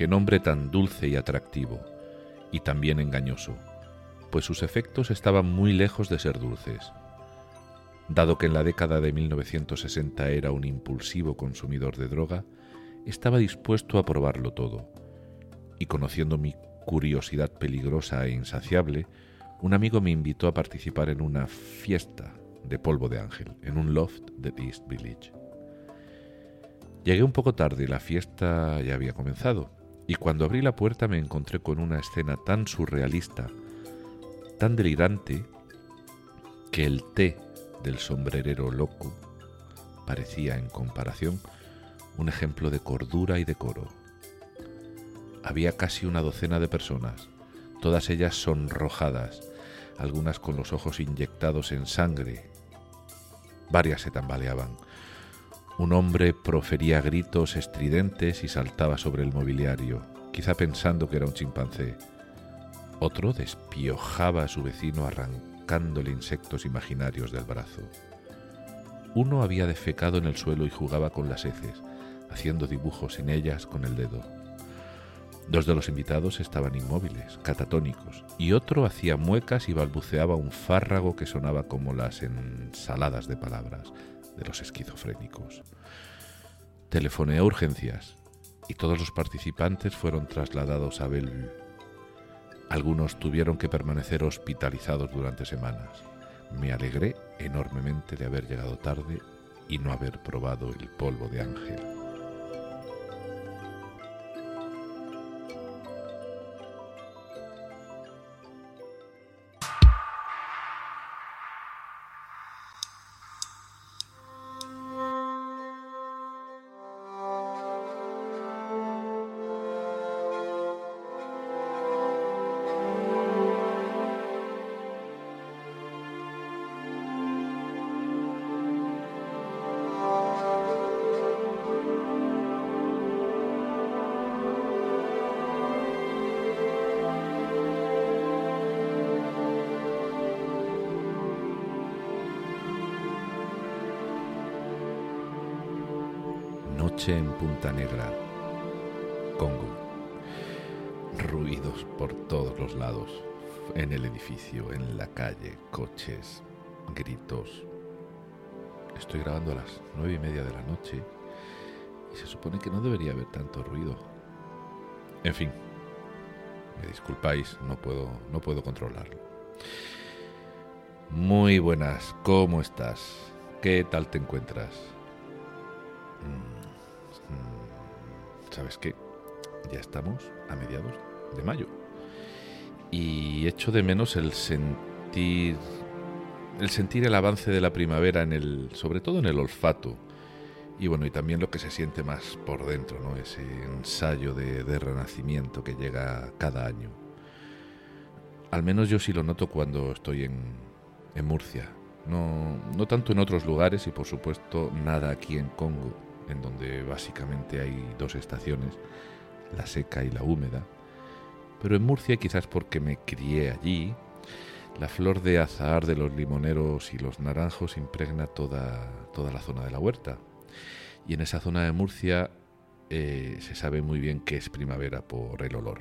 Qué nombre tan dulce y atractivo, y también engañoso, pues sus efectos estaban muy lejos de ser dulces. Dado que en la década de 1960 era un impulsivo consumidor de droga, estaba dispuesto a probarlo todo, y conociendo mi curiosidad peligrosa e insaciable, un amigo me invitó a participar en una fiesta de polvo de ángel en un loft de East Village. Llegué un poco tarde, la fiesta ya había comenzado, y cuando abrí la puerta me encontré con una escena tan surrealista, tan delirante, que el té del sombrerero loco parecía, en comparación, un ejemplo de cordura y decoro. Había casi una docena de personas, todas ellas sonrojadas, algunas con los ojos inyectados en sangre. Varias se tambaleaban, un hombre profería gritos estridentes y saltaba sobre el mobiliario, quizá pensando que era un chimpancé. Otro despiojaba a su vecino arrancándole insectos imaginarios del brazo. Uno había defecado en el suelo y jugaba con las heces, haciendo dibujos en ellas con el dedo. Dos de los invitados estaban inmóviles, catatónicos, y otro hacía muecas y balbuceaba un fárrago que sonaba como las ensaladas de palabras, de los esquizofrénicos. Telefoné a urgencias y todos los participantes fueron trasladados a Bellevue. Algunos tuvieron que permanecer hospitalizados durante semanas. Me alegré enormemente de haber llegado tarde y no haber probado el polvo de ángel. Gritos. Estoy grabando a las nueve y media de la noche y se supone que no debería haber tanto ruido. En fin, me disculpáis, no puedo, no puedo controlarlo. Muy buenas, ¿cómo estás? ¿Qué tal te encuentras? Mm. ¿sabes qué? Ya estamos a mediados de mayo. Y echo de menos el sentir el sentir el avance de la primavera en el sobre todo en el olfato. Y bueno, y también lo que se siente más por dentro, ¿no? Ese ensayo de, renacimiento que llega cada año. Al menos yo sí lo noto cuando estoy en, en Murcia. No, no tanto en otros lugares y por supuesto nada aquí en Congo en donde básicamente hay dos estaciones, la seca y la húmeda. Pero en Murcia, quizás porque me crié allí, la flor de azahar de los limoneros y los naranjos impregna toda, toda la zona de la huerta. Y en esa zona de Murcia eh, se sabe muy bien que es primavera por el olor.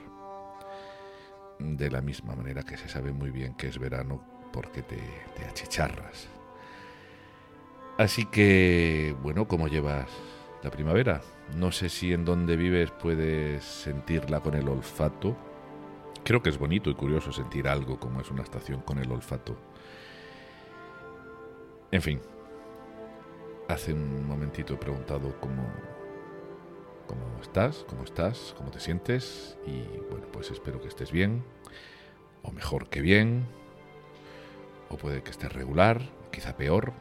De la misma manera que se sabe muy bien que es verano porque te, te achicharras. Así que, bueno, ¿cómo llevas la primavera? No sé si en donde vives puedes sentirla con el olfato. Creo que es bonito y curioso sentir algo como es una estación con el olfato. En fin, hace un momentito he preguntado cómo, cómo estás, cómo estás, cómo te sientes y bueno, pues espero que estés bien, o mejor que bien, o puede que estés regular, quizá peor.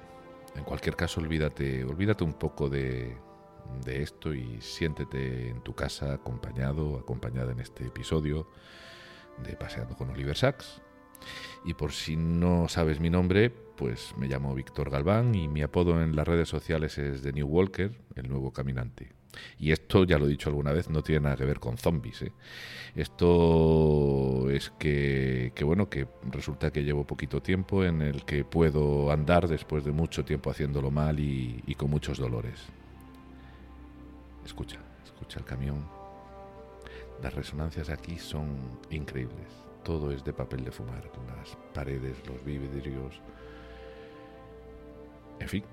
En cualquier caso, olvídate, olvídate un poco de, de esto y siéntete en tu casa acompañado, acompañada en este episodio de Paseando con Oliver Sacks. Y por si no sabes mi nombre, pues me llamo Víctor Galván y mi apodo en las redes sociales es The New Walker, el nuevo caminante. Y esto, ya lo he dicho alguna vez, no tiene nada que ver con zombies. ¿eh? Esto es que, que, bueno, que resulta que llevo poquito tiempo en el que puedo andar después de mucho tiempo haciéndolo mal y, y con muchos dolores. Escucha, escucha el camión. Las resonancias aquí son increíbles. Todo es de papel de fumar. Las paredes, los vidrios. En fin,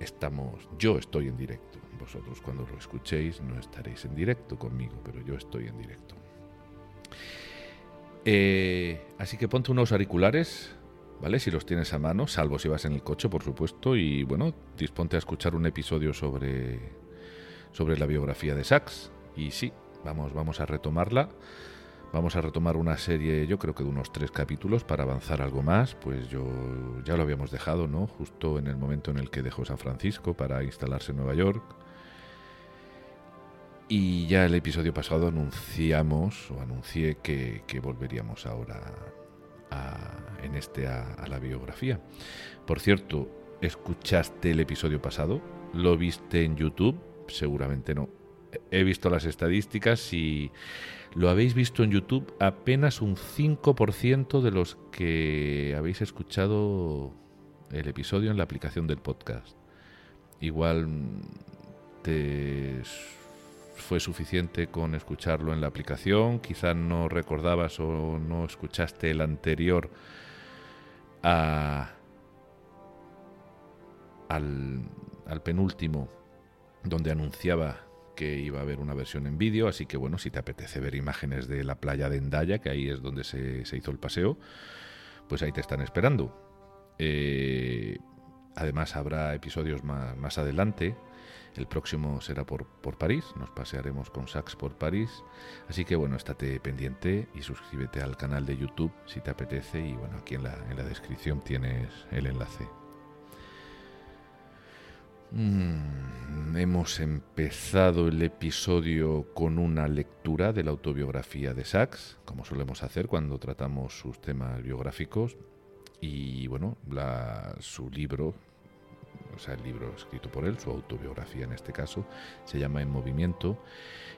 estamos. Yo estoy en directo. Vosotros cuando lo escuchéis no estaréis en directo conmigo, pero yo estoy en directo. Eh, así que ponte unos auriculares, ¿vale? Si los tienes a mano, salvo si vas en el coche, por supuesto, y bueno, disponte a escuchar un episodio sobre, sobre la biografía de Sachs. Y sí, vamos, vamos a retomarla. Vamos a retomar una serie, yo creo que de unos tres capítulos para avanzar algo más. Pues yo ya lo habíamos dejado, ¿no? Justo en el momento en el que dejó San Francisco para instalarse en Nueva York. Y ya el episodio pasado anunciamos o anuncié que, volveríamos ahora a, en este a, a la biografía. Por cierto, ¿escuchaste el episodio pasado? ¿Lo viste en YouTube? Seguramente no. He visto las estadísticas y lo habéis visto en YouTube apenas un 5% de los que habéis escuchado el episodio en la aplicación del podcast. Igual te fue suficiente con escucharlo en la aplicación, quizás no recordabas o no escuchaste el anterior a, al, al penúltimo, donde anunciaba que iba a haber una versión en vídeo, así que bueno, si te apetece ver imágenes de la playa de Endaya, que ahí es donde se, se hizo el paseo, pues ahí te están esperando. Eh, además habrá episodios más, más, adelante. El próximo será por, por París, nos pasearemos con Sax por París. Así que bueno, estate pendiente y suscríbete al canal de YouTube si te apetece. Y bueno, aquí en la, en la descripción tienes el enlace. Mm, hemos empezado el episodio con una lectura de la autobiografía de Sachs, como solemos hacer cuando tratamos sus temas biográficos. Y bueno, la, su libro, o sea, el libro escrito por él, su autobiografía en este caso, se llama En Movimiento.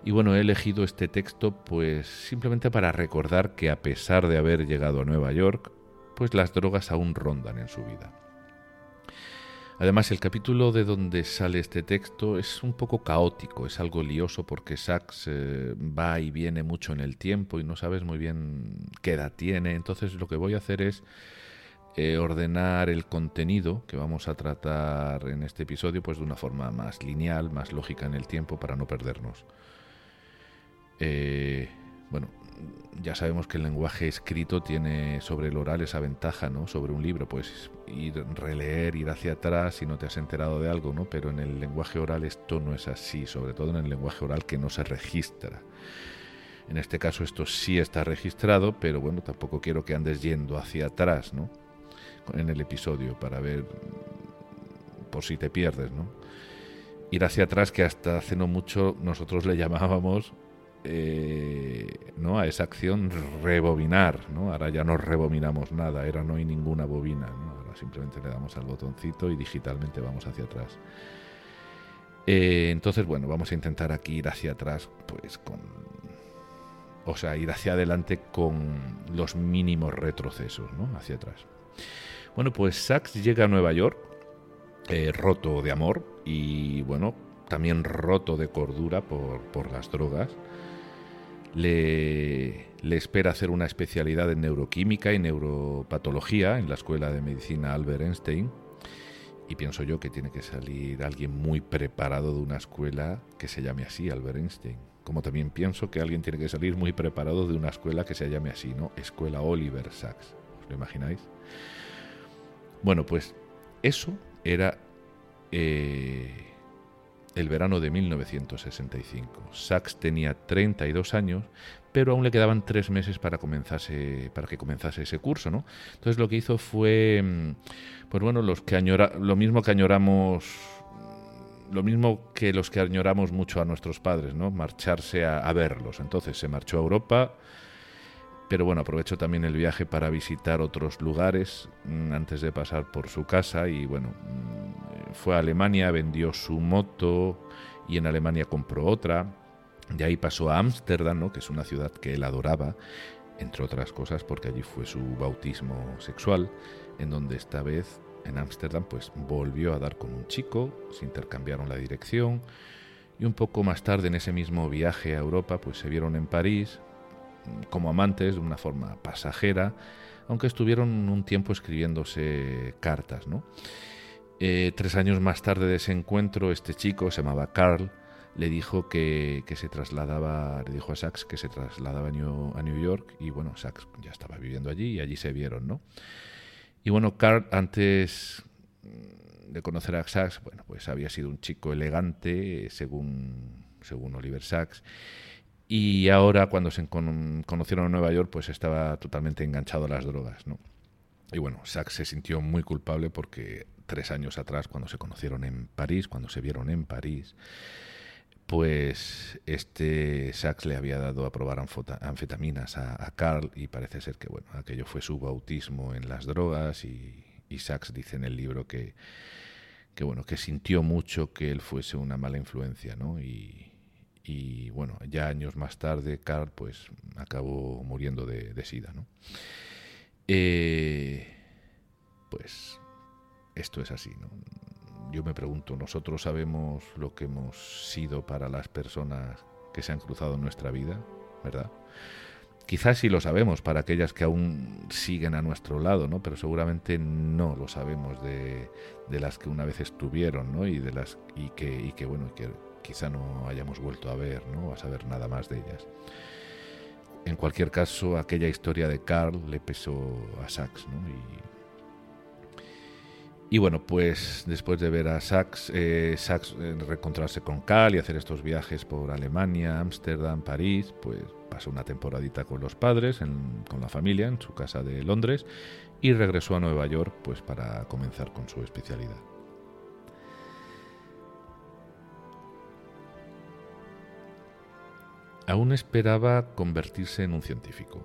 Y bueno, he elegido este texto pues simplemente para recordar que a pesar de haber llegado a Nueva York, pues las drogas aún rondan en su vida. Además, el capítulo de donde sale este texto es un poco caótico, es algo lioso porque Sachs va y viene mucho en el tiempo y no sabes muy bien qué edad tiene. Entonces lo que voy a hacer es eh, ordenar el contenido que vamos a tratar en este episodio pues de una forma más lineal, más lógica en el tiempo para no perdernos. Eh, bueno, ya sabemos que el lenguaje escrito tiene sobre el oral esa ventaja, ¿no? Sobre un libro, pues ir, releer, ir hacia atrás si no te has enterado de algo, ¿no? Pero en el lenguaje oral esto no es así, sobre todo en el lenguaje oral que no se registra. En este caso esto sí está registrado, pero bueno, tampoco quiero que andes yendo hacia atrás, ¿no? En el episodio para ver por si te pierdes, ¿no? Ir hacia atrás que hasta hace no mucho nosotros le llamábamos eh, ¿no? a esa acción rebobinar. ¿no? Ahora ya no rebobinamos nada, era no hay ninguna bobina. ¿no? Ahora simplemente le damos al botoncito y digitalmente vamos hacia atrás. Eh, entonces, bueno, vamos a intentar aquí ir hacia atrás, pues con. O sea, ir hacia adelante con los mínimos retrocesos, ¿no? Hacia atrás. Bueno, pues Sachs llega a Nueva York, eh, roto de amor y, bueno, también roto de cordura por, por las drogas le, espera hacer una especialidad en neuroquímica y neuropatología en la Escuela de Medicina Albert Einstein. Y pienso yo que tiene que salir alguien muy preparado de una escuela que se llame así, Albert Einstein. Como también pienso que alguien tiene que salir muy preparado de una escuela que se llame así, ¿no? Escuela Oliver Sacks. ¿Os lo imagináis? Bueno, pues eso era eh, el verano de 1965. Sachs tenía 32 años, pero aún le quedaban tres meses para, comenzase, para que comenzase ese curso, ¿no? Entonces lo que hizo fue, mm, pues bueno, los que añora, lo mismo que añoramos, lo mismo que los que añoramos mucho a nuestros padres, ¿no? Marcharse a, a verlos. Entonces se marchó a Europa, pero bueno, aprovechó también el viaje para visitar otros lugares mm, antes de pasar por su casa y bueno, mm, fue a Alemania, vendió su moto y en Alemania compró otra. De ahí pasó a Ámsterdam, ¿no? que es una ciudad que él adoraba, entre otras cosas porque allí fue su bautismo sexual, en donde esta vez en Ámsterdam pues volvió a dar con un chico, se intercambiaron la dirección y un poco más tarde en ese mismo viaje a Europa pues se vieron en París, como amantes de una forma pasajera, aunque estuvieron un tiempo escribiéndose cartas. ¿no? Eh, tres años más tarde de ese encuentro, este chico, se llamaba Carl, le dijo que, se trasladaba, le dijo a Sachs que se trasladaba a New, a New, York y bueno, Sachs ya estaba viviendo allí y allí se vieron, ¿no? Y bueno, Carl antes de conocer a Sachs, bueno, pues había sido un chico elegante, según, según Oliver Sachs, y ahora cuando se conocieron en Nueva York pues estaba totalmente enganchado a las drogas, ¿no? Y bueno, Sachs se sintió muy culpable porque tres años atrás, cuando se conocieron en París, cuando se vieron en París, pues este Sachs le había dado a probar anfetaminas a, Carl y parece ser que bueno, aquello fue su bautismo en las drogas y, y Sachs dice en el libro que, que bueno, que sintió mucho que él fuese una mala influencia, ¿no? Y, y bueno, ya años más tarde Carl pues acabó muriendo de, sida, ¿no? Eh, pues esto es así, ¿no? Yo me pregunto, ¿nosotros sabemos lo que hemos sido para las personas que se han cruzado en nuestra vida, verdad? Quizás sí lo sabemos para aquellas que aún siguen a nuestro lado, ¿no? Pero seguramente no lo sabemos de, de las que una vez estuvieron, ¿no? Y de las y que y bueno, quizá no hayamos vuelto a ver, ¿no? a saber nada más de ellas. En cualquier caso, aquella historia de Carl le pesó a Sachs, ¿no? Y, bueno, pues después de ver a Sachs, eh, Sachs eh, reencontrarse con Carl y hacer estos viajes por Alemania, Ámsterdam, París, pues pasó una temporadita con los padres, con la familia, en su casa de Londres, y regresó a Nueva York pues para comenzar con su especialidad. Aún esperaba convertirse en un científico.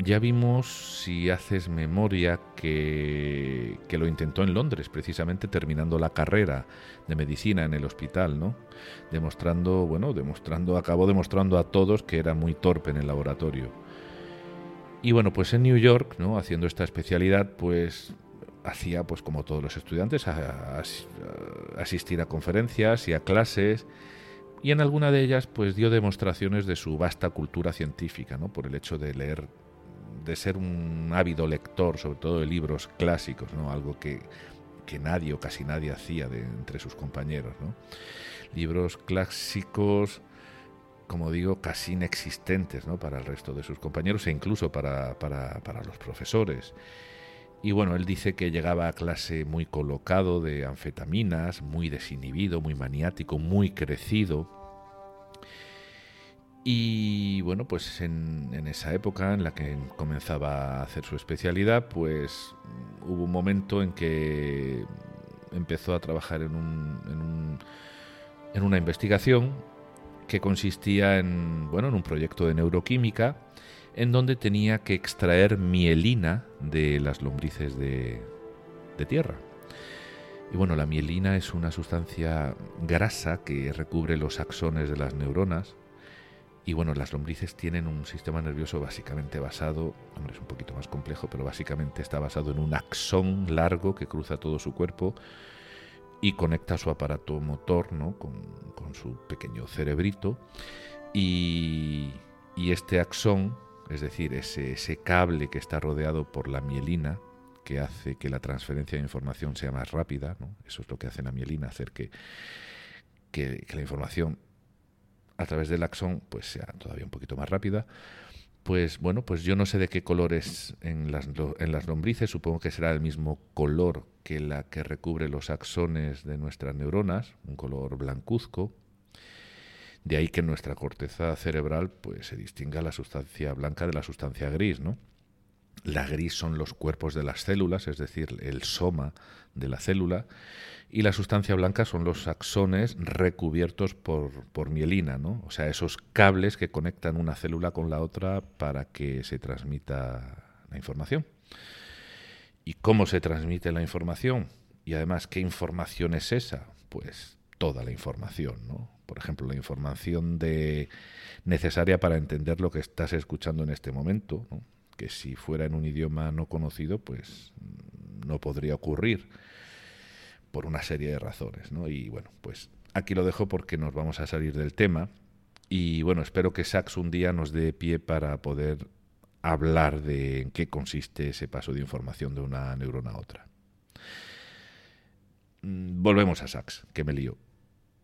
Ya vimos, si haces memoria, que, lo intentó en Londres, precisamente terminando la carrera de medicina en el hospital, ¿no? Demostrando, bueno, demostrando, acabó demostrando a todos que era muy torpe en el laboratorio. Y bueno, pues en New York, ¿no? Haciendo esta especialidad, pues hacía, pues como todos los estudiantes, asistir a conferencias y a clases y en alguna de ellas pues dio demostraciones de su vasta cultura científica, ¿no? por el hecho de leer, de ser un ávido lector, sobre todo de libros clásicos, ¿no? algo que, que nadie o casi nadie hacía de, entre sus compañeros. ¿no? Libros clásicos, como digo, casi inexistentes ¿no? para el resto de sus compañeros e incluso para, para, para los profesores. Y bueno, él dice que llegaba a clase muy colocado de anfetaminas, muy desinhibido, muy maniático, muy crecido. Y bueno, pues en, esa época en la que comenzaba a hacer su especialidad, pues hubo un momento en que empezó a trabajar en, un, en, una investigación que consistía en, bueno, en un proyecto de neuroquímica en donde tenía que extraer mielina de las lombrices de, tierra. Y bueno, la mielina es una sustancia grasa que recubre los axones de las neuronas. Y bueno, las lombrices tienen un sistema nervioso básicamente basado, hombre, es un poquito más complejo, pero básicamente está basado en un axón largo que cruza todo su cuerpo y conecta su aparato motor ¿no? con, con su pequeño cerebrito Y, este axón, es decir, ese, cable que está rodeado por la mielina, que hace que la transferencia de información sea más rápida, ¿no? eso es lo que hace la mielina, hacer que, que, la información a través del axón pues sea todavía un poquito más rápida, pues bueno, pues yo no sé de qué colores en las, en las lombrices, supongo que será el mismo color que la que recubre los axones de nuestras neuronas, un color blancuzco. De ahí que en nuestra corteza cerebral pues se distinga la sustancia blanca de la sustancia gris, ¿no? La gris son los cuerpos de las células, es decir, el soma de la célula, y la sustancia blanca son los axones recubiertos por, por, mielina, ¿no? o sea, esos cables que conectan una célula con la otra para que se transmita la información. ¿Y cómo se transmite la información? Y además, ¿qué información es esa? Pues toda la información, ¿no? Por ejemplo, la información de necesaria para entender lo que estás escuchando en este momento, que si fuera en un idioma no conocido, pues no podría ocurrir por una serie de razones, ¿no? Y bueno, pues aquí lo dejo porque nos vamos a salir del tema y bueno, espero que Sax un día nos dé pie para poder hablar de en qué consiste ese paso de información de una neurona a otra. Mm, volvemos a Sax, que me lío.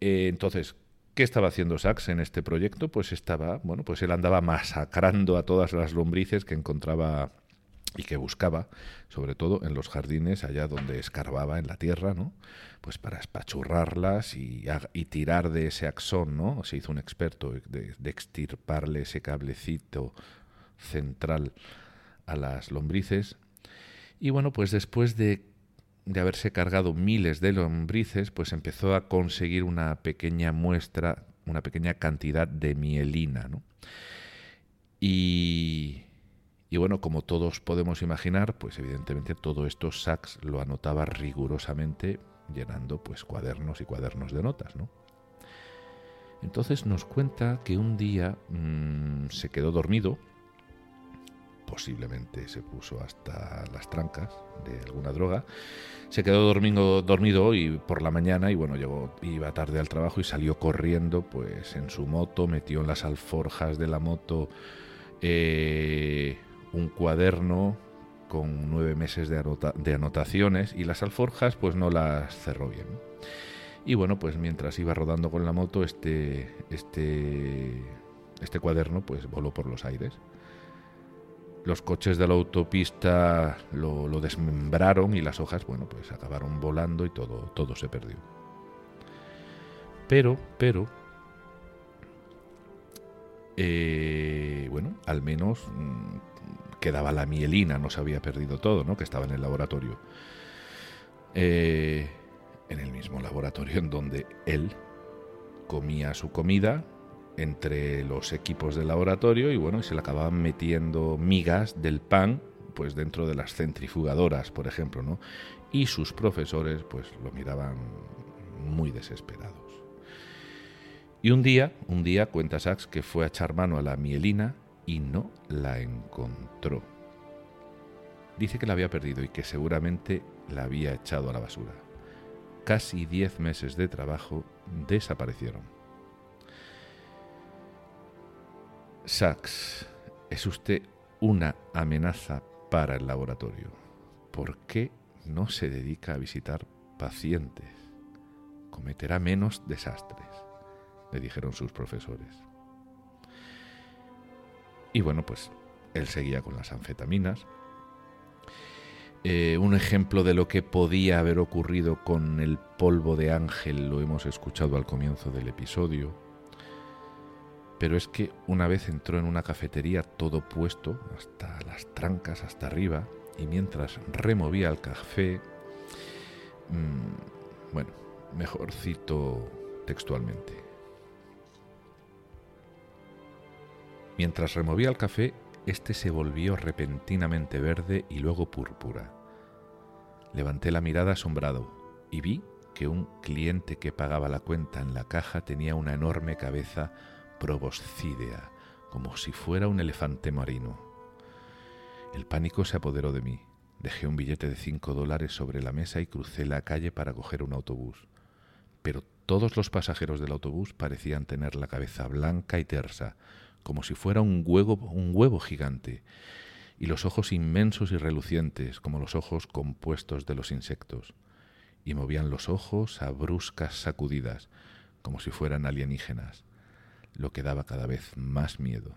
Eh, entonces, ¿qué estaba haciendo Sax en este proyecto? Pues estaba, bueno, pues él andaba masacrando a todas las lombrices que encontraba y que buscaba, sobre todo en los jardines, allá donde escarbaba en la tierra, ¿no? Pues para espachurrarlas y, y tirar de ese axón, ¿no? Se hizo un experto de, de, extirparle ese cablecito central a las lombrices. Y bueno, pues después de, de haberse cargado miles de lombrices, pues empezó a conseguir una pequeña muestra, una pequeña cantidad de mielina, ¿no? Y y bueno, como todos podemos imaginar, pues evidentemente todo esto Sachs lo anotaba rigurosamente llenando pues cuadernos y cuadernos de notas, ¿no? Entonces nos cuenta que un día mmm, se quedó dormido, posiblemente se puso hasta las trancas de alguna droga, se quedó dormido, dormido y por la mañana y bueno, llegó, iba tarde al trabajo y salió corriendo pues en su moto, metió en las alforjas de la moto eh, un cuaderno con nueve meses de, de, anotaciones y las alforjas pues no las cerró bien. Y bueno, pues mientras iba rodando con la moto, este, este, este cuaderno pues voló por los aires. Los coches de la autopista lo, desmembraron y las hojas, bueno, pues acabaron volando y todo, todo se perdió. Pero, pero, eh, bueno, al menos mm, quedaba la mielina, no se había perdido todo, ¿no? que estaba en el laboratorio. Eh, en el mismo laboratorio en donde él comía su comida entre los equipos del laboratorio y bueno, se le acababan metiendo migas del pan pues dentro de las centrifugadoras, por ejemplo, ¿no? Y sus profesores pues lo miraban muy desesperados. Y un día, un día cuenta Sachs que fue a echar mano a la mielina y no la encontró. Dice que la había perdido y que seguramente la había echado a la basura. Casi diez meses de trabajo desaparecieron. Sachs, es usted una amenaza para el laboratorio. ¿Por qué no se dedica a visitar pacientes? Cometerá menos desastres, le dijeron sus profesores. Y bueno, pues él seguía con las anfetaminas. Eh, un ejemplo de lo que podía haber ocurrido con el polvo de ángel lo hemos escuchado al comienzo del episodio. Pero es que una vez entró en una cafetería todo puesto, hasta las trancas, hasta arriba, y mientras removía el café, mmm, bueno, mejor cito textualmente. Mientras removía el café, este se volvió repentinamente verde y luego púrpura. Levanté la mirada asombrado y vi que un cliente que pagaba la cuenta en la caja tenía una enorme cabeza proboscídea, como si fuera un elefante marino. El pánico se apoderó de mí. Dejé un billete de cinco dólares sobre la mesa y crucé la calle para coger un autobús. pero todos los pasajeros del autobús parecían tener la cabeza blanca y tersa, como si fuera un huevo, un huevo gigante, y los ojos inmensos y relucientes, como los ojos compuestos de los insectos, y movían los ojos a bruscas sacudidas, como si fueran alienígenas, lo que daba cada vez más miedo.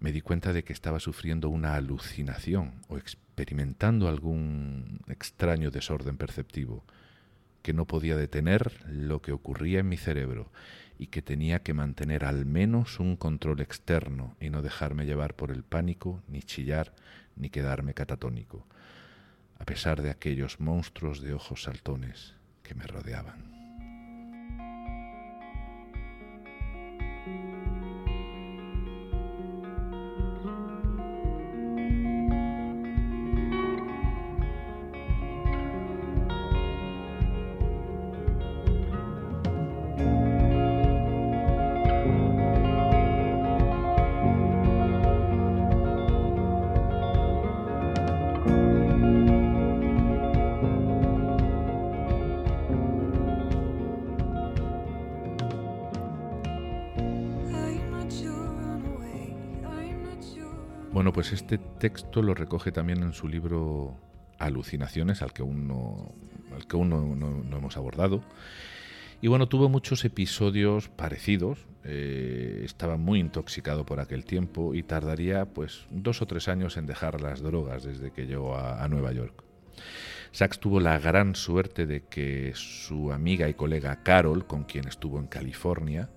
Me di cuenta de que estaba sufriendo una alucinación o experimentando algún extraño desorden perceptivo, que no podía detener lo que ocurría en mi cerebro y que tenía que mantener al menos un control externo y no dejarme llevar por el pánico, ni chillar, ni quedarme catatónico, a pesar de aquellos monstruos de ojos saltones que me rodeaban. Pues este texto lo recoge también en su libro Alucinaciones, al que aún no, al que aún no, hemos abordado. Y bueno, tuvo muchos episodios parecidos. Eh, estaba muy intoxicado por aquel tiempo y tardaría pues dos o tres años en dejar las drogas desde que llegó a, a Nueva York. Sachs tuvo la gran suerte de que su amiga y colega Carol, con quien estuvo en California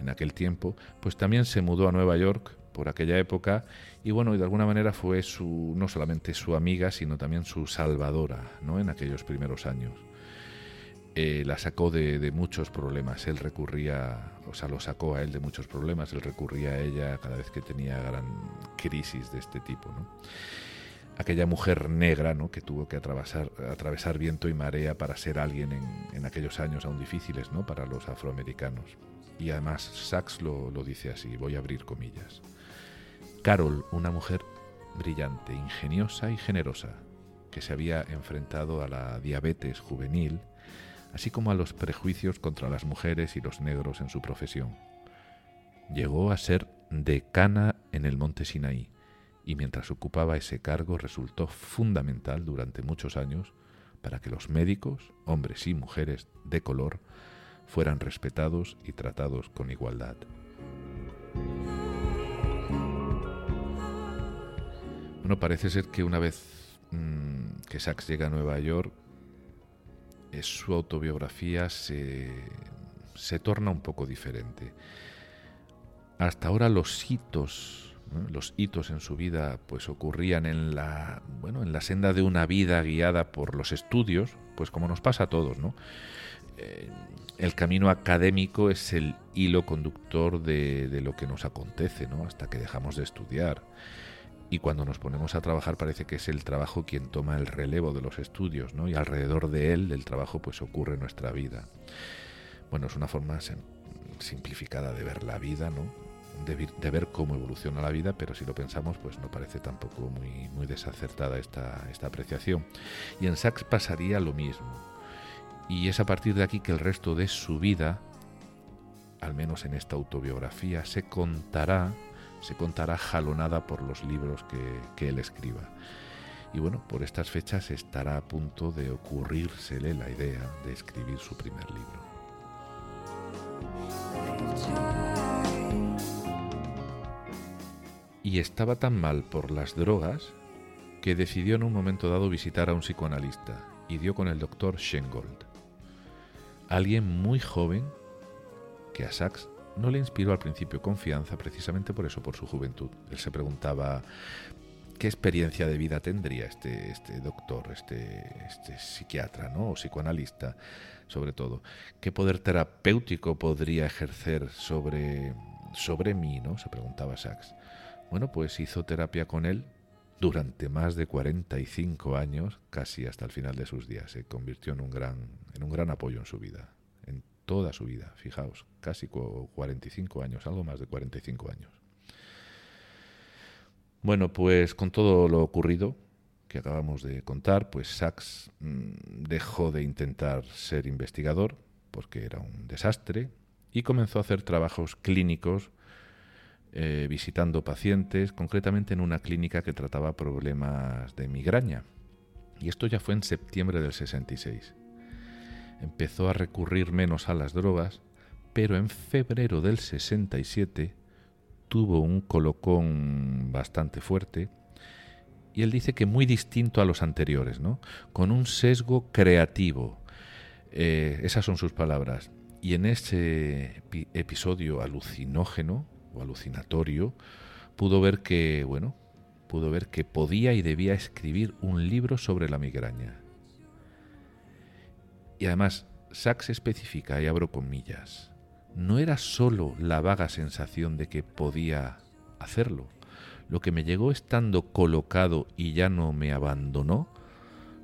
en aquel tiempo, pues también se mudó a Nueva York por aquella época y bueno, y de alguna manera fue su, no solamente su amiga, sino también su salvadora ¿no? en aquellos primeros años. Eh, la sacó de, muchos problemas, él recurría, o sea, lo sacó a él de muchos problemas, él recurría a ella cada vez que tenía gran crisis de este tipo. ¿no? Aquella mujer negra ¿no? que tuvo que atravesar, atravesar viento y marea para ser alguien en, en aquellos años aún difíciles ¿no? para los afroamericanos. Y además Sachs lo, lo dice así, voy a abrir comillas. Carol, una mujer brillante, ingeniosa y generosa, que se había enfrentado a la diabetes juvenil, así como a los prejuicios contra las mujeres y los negros en su profesión. Llegó a ser decana en el monte Sinaí y mientras ocupaba ese cargo resultó fundamental durante muchos años para que los médicos, hombres y mujeres de color, fueran respetados y tratados con igualdad. Bueno, parece ser que una vez mm, que Sachs llega a Nueva York, eh, su autobiografía se, torna un poco diferente. Hasta ahora los hitos, los hitos en su vida, pues ocurrían en la, bueno, en la senda de una vida guiada por los estudios, pues como nos pasa a todos, ¿no? Eh, el camino académico es el hilo conductor de, de, lo que nos acontece, ¿no? Hasta que dejamos de estudiar y cuando nos ponemos a trabajar parece que es el trabajo quien toma el relevo de los estudios, ¿no? Y alrededor de él, del trabajo, pues ocurre nuestra vida. Bueno, es una forma simplificada de ver la vida, ¿no? De, ver cómo evoluciona la vida, pero si lo pensamos, pues no parece tampoco muy, muy desacertada esta, esta apreciación. Y en Sachs pasaría lo mismo. Y es a partir de aquí que el resto de su vida, al menos en esta autobiografía, se contará se contará jalonada por los libros que, él escriba. Y bueno, por estas fechas estará a punto de ocurrírsele la idea de escribir su primer libro. Y estaba tan mal por las drogas que decidió en un momento dado visitar a un psicoanalista y dio con el doctor Schengold, alguien muy joven que a Sachs no le inspiró al principio confianza precisamente por eso, por su juventud. Él se preguntaba qué experiencia de vida tendría este, este doctor, este, este psiquiatra ¿no? o psicoanalista, sobre todo. ¿Qué poder terapéutico podría ejercer sobre, sobre mí? ¿no? se preguntaba Sachs. Bueno, pues hizo terapia con él durante más de 45 años, casi hasta el final de sus días. Se convirtió en un gran, en un gran apoyo en su vida toda su vida, fijaos, casi 45 años, algo más de 45 años. Bueno, pues con todo lo ocurrido que acabamos de contar, pues Sachs mm, dejó de intentar ser investigador porque era un desastre, y comenzó a hacer trabajos clínicos eh, visitando pacientes, concretamente en una clínica que trataba problemas de migraña. Y esto ya fue en septiembre del 66. Empezó a recurrir menos a las drogas, pero en febrero del 67 tuvo un colocón bastante fuerte y él dice que muy distinto a los anteriores, ¿no? Con un sesgo creativo. Eh, esas son sus palabras. Y en ese episodio alucinógeno o alucinatorio pudo ver que, bueno, pudo ver que podía y debía escribir un libro sobre la migraña. Y además, Sachs especifica, y abro comillas, no era sólo la vaga sensación de que podía hacerlo. Lo que me llegó estando colocado y ya no me abandonó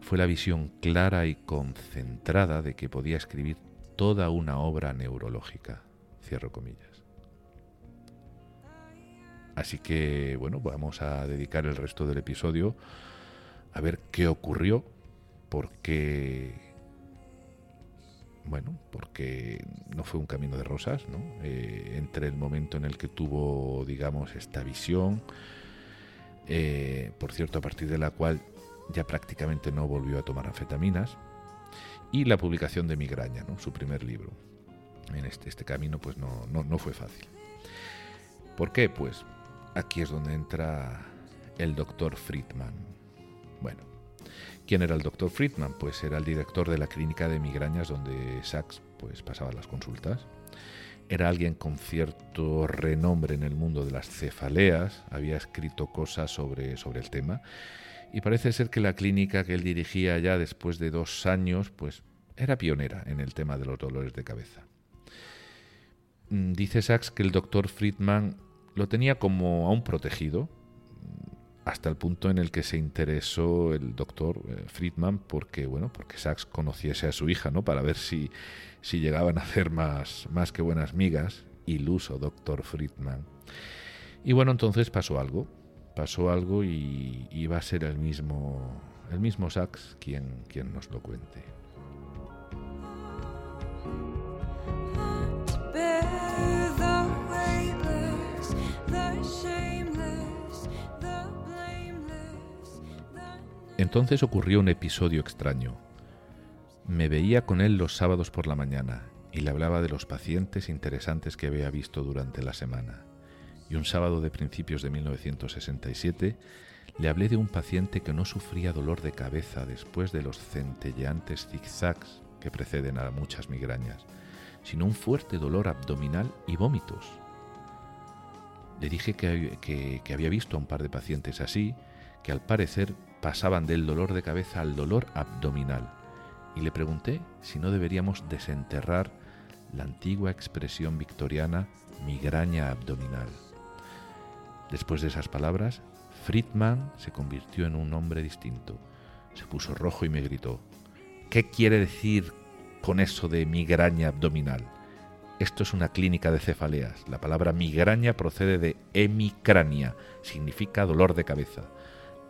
fue la visión clara y concentrada de que podía escribir toda una obra neurológica. Cierro comillas. Así que, bueno, vamos a dedicar el resto del episodio a ver qué ocurrió, porque, bueno, porque no fue un camino de rosas, ¿no? Eh, entre el momento en el que tuvo, digamos, esta visión, eh, por cierto, a partir de la cual ya prácticamente no volvió a tomar anfetaminas, y la publicación de Migraña, ¿no? su primer libro. En este, este camino pues no, no, no fue fácil. ¿Por qué? Pues aquí es donde entra el doctor Friedman. Bueno, ¿quién era el doctor Friedman? Pues era el director de la clínica de migrañas donde Sachs pues, pasaba las consultas. Era alguien con cierto renombre en el mundo de las cefaleas, había escrito cosas sobre, sobre el tema y parece ser que la clínica que él dirigía ya después de dos años, pues era pionera en el tema de los dolores de cabeza. Mm, dice Sachs que el doctor Friedman lo tenía como a un protegido, hasta el punto en el que se interesó el doctor eh, Friedman porque, bueno, porque Sachs conociese a su hija, ¿no? Para ver si, si llegaban a hacer más, más que buenas migas. Iluso doctor Friedman. Y bueno, entonces pasó algo pasó algo y, y, va a ser el mismo, el mismo Sachs quien, quien nos lo cuente. Entonces ocurrió un episodio extraño. Me veía con él los sábados por la mañana y le hablaba de los pacientes interesantes que había visto durante la semana y un sábado de principios de 1967 le hablé de un paciente que no sufría dolor de cabeza después de los centelleantes zigzags que preceden a muchas migrañas, sino un fuerte dolor abdominal y vómitos. Le dije que, que, había visto a un par de pacientes así, que al parecer pasaban del dolor de cabeza al dolor abdominal, y le pregunté si no deberíamos desenterrar la antigua expresión victoriana migraña abdominal. Después de esas palabras, Friedman se convirtió en un hombre distinto. Se puso rojo y me gritó, ¿qué quiere decir con eso de migraña abdominal? Esto es una clínica de cefaleas. La palabra migraña procede de hemicrania, significa dolor de cabeza.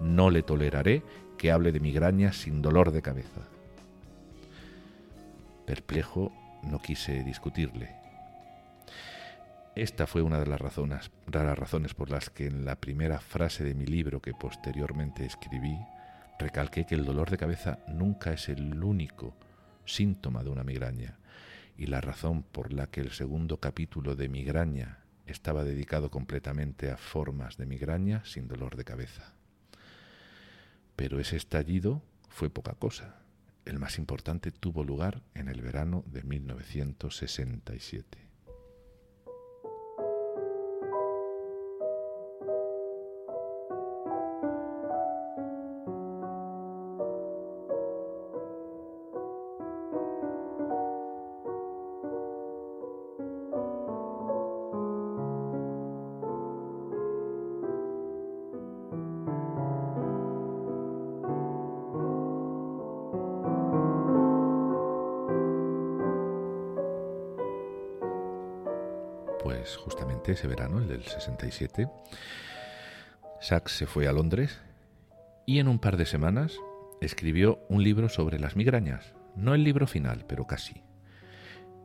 No le toleraré que hable de migraña sin dolor de cabeza. Perplejo, no quise discutirle esta fue una de las razones, raras razones por las que en la primera frase de mi libro que posteriormente escribí, recalqué que el dolor de cabeza nunca es el único síntoma de una migraña y la razón por la que el segundo capítulo de migraña estaba dedicado completamente a formas de migraña sin dolor de cabeza. Pero ese estallido fue poca cosa. El más importante tuvo lugar en el verano de 1967. Ese verano, el del 67, Sachs se fue a Londres y en un par de semanas escribió un libro sobre las migrañas. No el libro final, pero casi.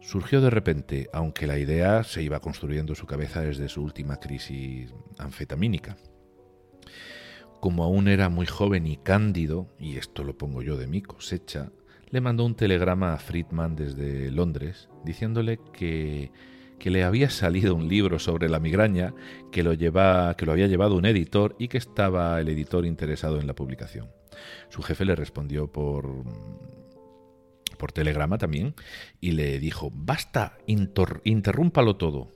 Surgió de repente, aunque la idea se iba construyendo en su cabeza desde su última crisis anfetamínica. Como aún era muy joven y cándido, y esto lo pongo yo de mi cosecha, le mandó un telegrama a Friedman desde Londres diciéndole que, que le había salido un libro sobre la migraña, que lo, lleva, que lo había llevado un editor y que estaba el editor interesado en la publicación. Su jefe le respondió por, por telegrama también y le dijo, basta, interrúmpalo todo.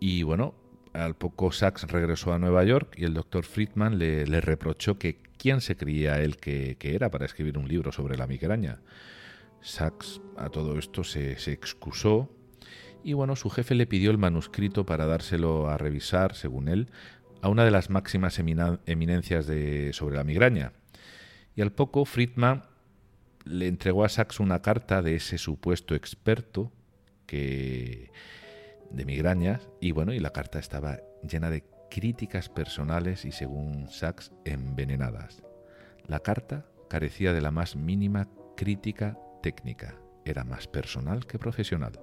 Y bueno, al poco Sachs regresó a Nueva York y el doctor Friedman le, reprochó que quién se creía él que, era para escribir un libro sobre la migraña. Sachs a todo esto se, excusó y bueno, su jefe le pidió el manuscrito para dárselo a revisar, según él, a una de las máximas eminencias de, sobre la migraña. Y al poco Friedman le entregó a Sachs una carta de ese supuesto experto que de migrañas y bueno, y la carta estaba llena de críticas personales y según Sachs envenenadas. La carta carecía de la más mínima crítica técnica, era más personal que profesional.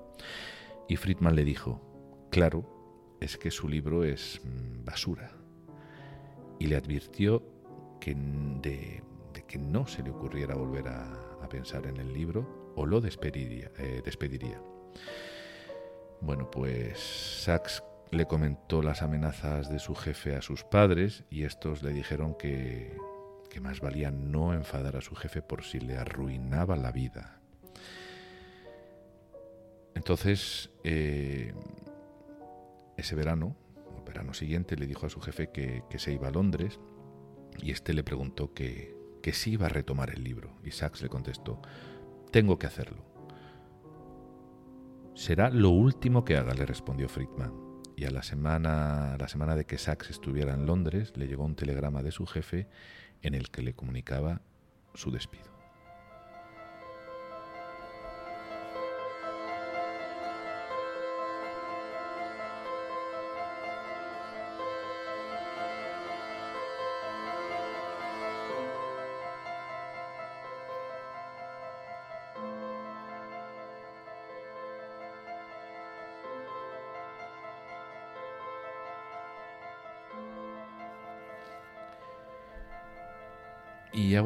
Y Friedman le dijo, claro, es que su libro es mm, basura. Y le advirtió que de, que no se le ocurriera volver a, pensar en el libro o lo despediría. Eh, despediría. Bueno, pues Sachs le comentó las amenazas de su jefe a sus padres y estos le dijeron que, que más valía no enfadar a su jefe por si le arruinaba la vida. Entonces, eh, ese verano, el verano siguiente, le dijo a su jefe que, se iba a Londres y este le preguntó que, que si iba a retomar el libro. Y Sachs le contestó, tengo que hacerlo. Será lo último que haga, le respondió Friedman. Y a la semana, la semana de que Sachs estuviera en Londres, le llegó un telegrama de su jefe en el que le comunicaba su despido.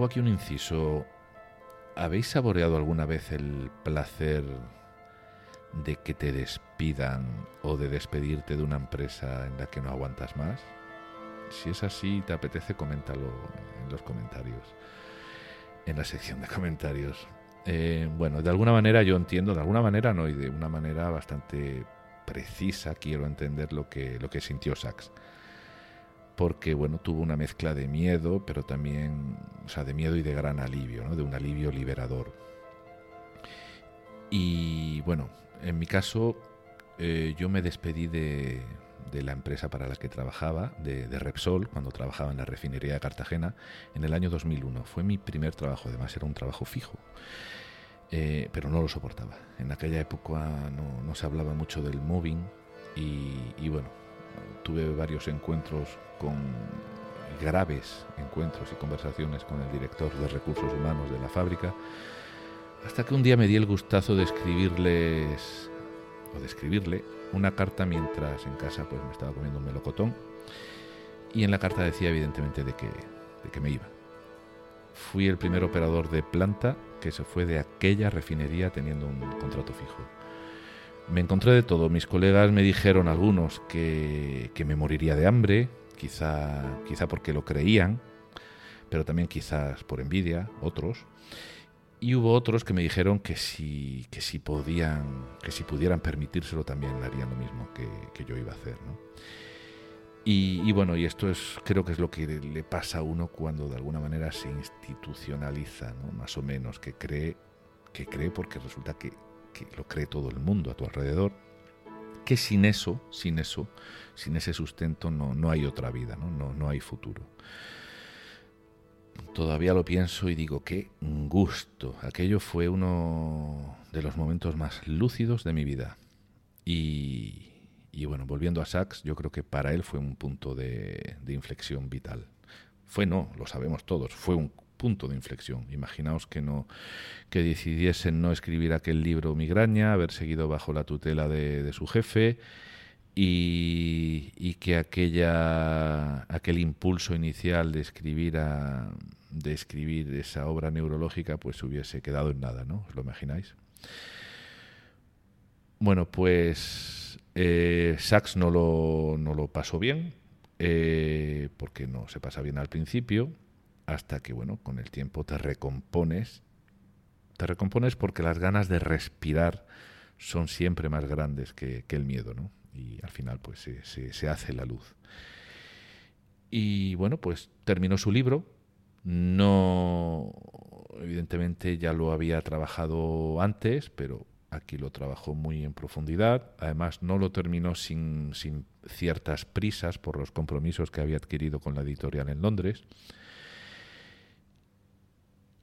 Aquí un inciso. ¿Habéis saboreado alguna vez el placer de que te despidan o de despedirte de una empresa en la que no aguantas más? Si es así, te apetece, coméntalo en los comentarios, en la sección de comentarios. Eh, bueno, de alguna manera yo entiendo, de alguna manera no, y de una manera bastante precisa quiero entender lo que, lo que sintió Sachs porque bueno, tuvo una mezcla de miedo, pero también, o sea, de miedo y de gran alivio, ¿no? de un alivio liberador. Y bueno, en mi caso, eh, yo me despedí de, la empresa para la que trabajaba, de, Repsol, cuando trabajaba en la refinería de Cartagena, en el año 2001. Fue mi primer trabajo, además era un trabajo fijo. Eh, pero no lo soportaba. En aquella época no, se hablaba mucho del moving y bueno, tuve varios encuentros con graves encuentros y conversaciones con el director de recursos humanos de la fábrica, hasta que un día me di el gustazo de escribirles o de escribirle una carta mientras en casa pues me estaba comiendo un melocotón y en la carta decía evidentemente de que, de que me iba. Fui el primer operador de planta que se fue de aquella refinería teniendo un contrato fijo. Me encontré de todo. Mis colegas me dijeron algunos que, que me moriría de hambre, quizá, quizá porque lo creían, pero también quizás por envidia, otros. Y hubo otros que me dijeron que si, que si podían, que si pudieran permitírselo también harían lo mismo que, yo iba a hacer. ¿no? Y, y, bueno, y esto es, creo que es lo que le pasa a uno cuando de alguna manera se institucionaliza, ¿no? más o menos, que cree, que cree porque resulta que que lo cree todo el mundo a tu alrededor, que sin eso, sin eso, sin ese sustento no, no hay otra vida, ¿no? No, no hay futuro. Todavía lo pienso y digo, qué gusto. Aquello fue uno de los momentos más lúcidos de mi vida. Y, y bueno, volviendo a Sachs, yo creo que para él fue un punto de, de inflexión vital. Fue no, lo sabemos todos, fue un punto de inflexión. Imaginaos que no que decidiesen no escribir aquel libro Migraña, haber seguido bajo la tutela de, su jefe y, que aquella aquel impulso inicial de escribir de escribir esa obra neurológica pues hubiese quedado en nada, ¿no? ¿Os lo imagináis? Bueno, pues eh, Sachs no lo, no lo pasó bien, eh, porque no se pasa bien al principio, hasta que, bueno, con el tiempo te recompones. Te recompones porque las ganas de respirar son siempre más grandes que, el miedo, ¿no? Y al final, pues se, se hace la luz. Y bueno, pues terminó su libro. No, evidentemente ya lo había trabajado antes, pero Aquí lo trabajó muy en profundidad. Además, no lo terminó sin, ciertas prisas por los compromisos que había adquirido con la editorial en Londres.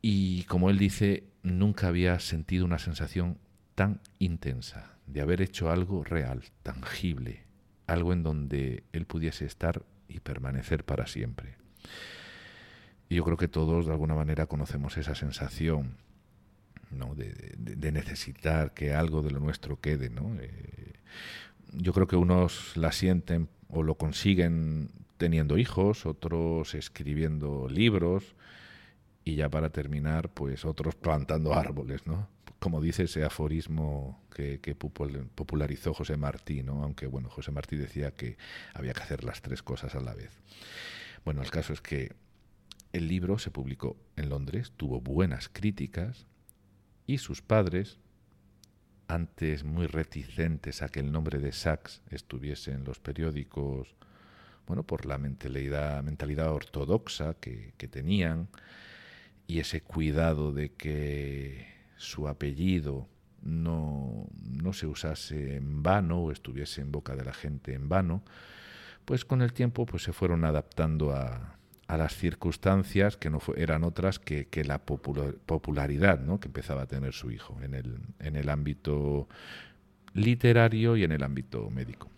Y como él dice, nunca había sentido una sensación tan intensa de haber hecho algo real, tangible, algo en donde él pudiese estar y permanecer para siempre. Y yo creo que todos de alguna manera conocemos esa sensación ¿no? de, necesitar que algo de lo nuestro quede. ¿no? Eh, yo creo que unos la sienten o lo consiguen teniendo hijos, otros escribiendo libros y ya para terminar, pues otros plantando árboles, ¿no? Como dice ese aforismo que, popularizó José Martí, ¿no? Aunque bueno, José Martí decía que había que hacer las tres cosas a la vez. Bueno, el caso es que el libro se publicó en Londres, tuvo buenas críticas, y sus padres, antes muy reticentes a que el nombre de Sachs estuviese en los periódicos, bueno, por la mentalidad, mentalidad ortodoxa que, tenían y ese cuidado de que su apellido no, no se usase en vano o estuviese en boca de la gente en vano, pues con el tiempo pues se fueron adaptando a, a las circunstancias que no eran otras que, la popularidad ¿no? que empezaba a tener su hijo en el, en el ámbito literario y en el ámbito médico.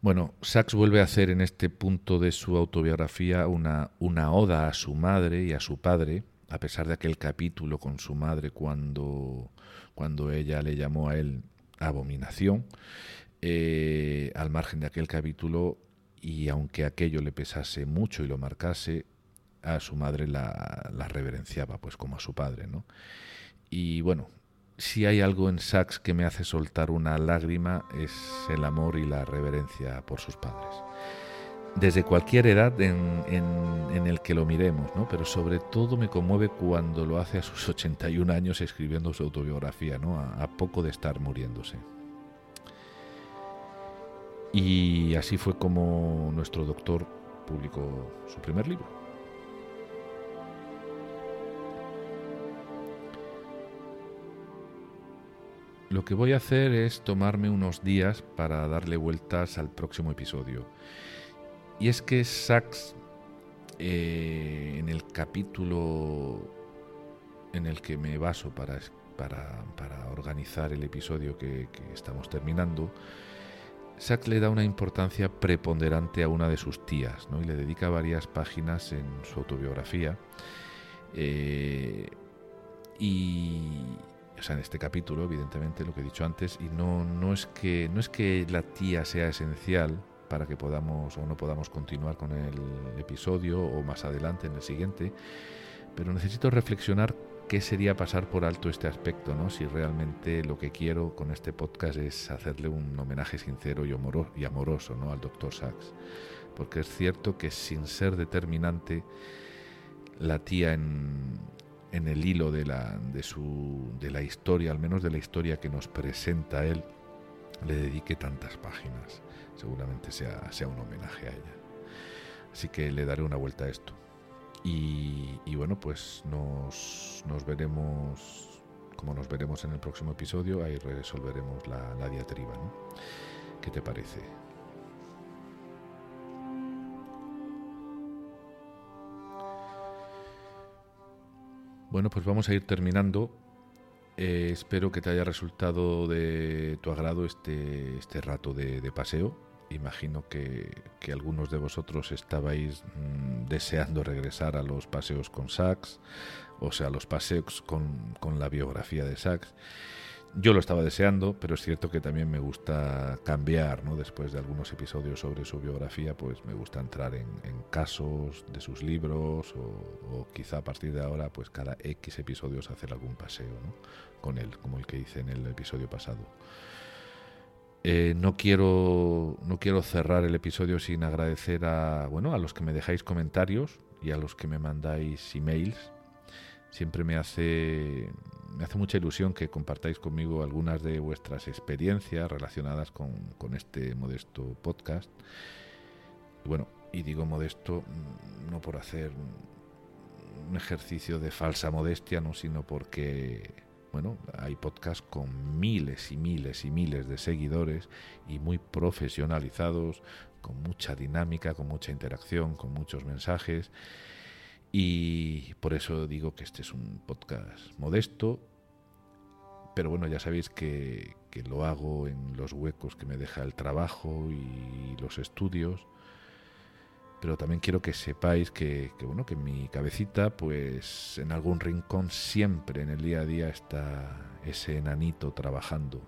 Bueno, Sachs vuelve a hacer en este punto de su autobiografía una, una oda a su madre y a su padre, a pesar de aquel capítulo con su madre cuando, cuando ella le llamó a él abominación. Eh, al margen de aquel capítulo, y aunque aquello le pesase mucho y lo marcase, a su madre la, reverenciaba, pues como a su padre, ¿no? Y bueno, si hay algo en Sachs que me hace soltar una lágrima es el amor y la reverencia por sus padres. Desde cualquier edad en, el que lo miremos, ¿no? pero sobre todo me conmueve cuando lo hace a sus 81 años escribiendo su autobiografía, ¿no? a poco de estar muriéndose. Y así fue como nuestro doctor publicó su primer libro. Lo que voy a hacer es tomarme unos días para darle vueltas al próximo episodio. Y es que Sachs, eh, en el capítulo en el que me baso para, para, organizar el episodio que estamos terminando, Sachs le da una importancia preponderante a una de sus tías ¿no? y le dedica varias páginas en su autobiografía. Eh, y, o sea, en este capítulo, evidentemente, lo que he dicho antes, y no, no, es que, no es que la tía sea esencial para que podamos o no podamos continuar con el episodio o más adelante en el siguiente, pero necesito reflexionar qué sería pasar por alto este aspecto, ¿no? Si realmente lo que quiero con este podcast es hacerle un homenaje sincero y amoroso, ¿no? al Dr. Sachs. Porque es cierto que sin ser determinante, la tía en, el hilo de la, de, su, de la historia, al menos de la historia que nos presenta él, le dedique tantas páginas. Seguramente sea, sea un homenaje a ella. Así que le daré una vuelta a esto. Y, bueno, pues nos, nos, veremos, como nos veremos en el próximo episodio, ahí resolveremos la, la diatriba. ¿no? ¿Qué te parece? Bueno, pues vamos a ir terminando. Eh, espero que te haya resultado de tu agrado este, este rato de, paseo imagino que, algunos de vosotros estabais mm, deseando regresar a los paseos con Sachs, o sea, los paseos con, con la biografía de Sachs. Yo lo estaba deseando, pero es cierto que también me gusta cambiar, ¿no? Después de algunos episodios sobre su biografía, pues me gusta entrar en, casos de sus libros o, quizá a partir de ahora, pues cada X episodios hacer algún paseo, ¿no? Con él, como el que hice en el episodio pasado. Eh, no quiero no quiero cerrar el episodio sin agradecer a bueno a los que me dejáis comentarios y a los que me mandáis emails siempre me hace me hace mucha ilusión que compartáis conmigo algunas de vuestras experiencias relacionadas con, este modesto podcast. bueno, y digo modesto mm, no por hacer un ejercicio de falsa modestia, no, sino porque bueno, hay podcasts con miles y miles y miles de seguidores y muy profesionalizados, con mucha dinámica, con mucha interacción, con muchos mensajes. Y por eso digo que este es un podcast modesto, pero bueno, ya sabéis que, lo hago en los huecos que me deja el trabajo y los estudios. Pero también quiero que sepáis que, bueno, que mi cabecita, pues en algún rincón siempre en el día a día está ese enanito trabajando,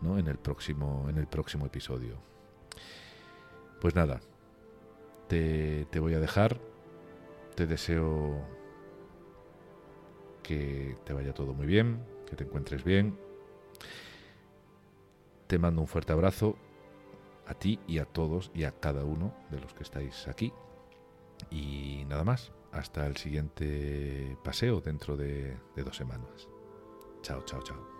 ¿no? En el próximo, en el próximo episodio. Pues nada, te, te voy a dejar te deseo que te vaya todo muy bien, que te encuentres bien. Te mando un fuerte abrazo a ti y a todos y a cada uno de los que estáis aquí. Y nada más, hasta el siguiente paseo dentro de, de dos semanas. Chao, chao, chao.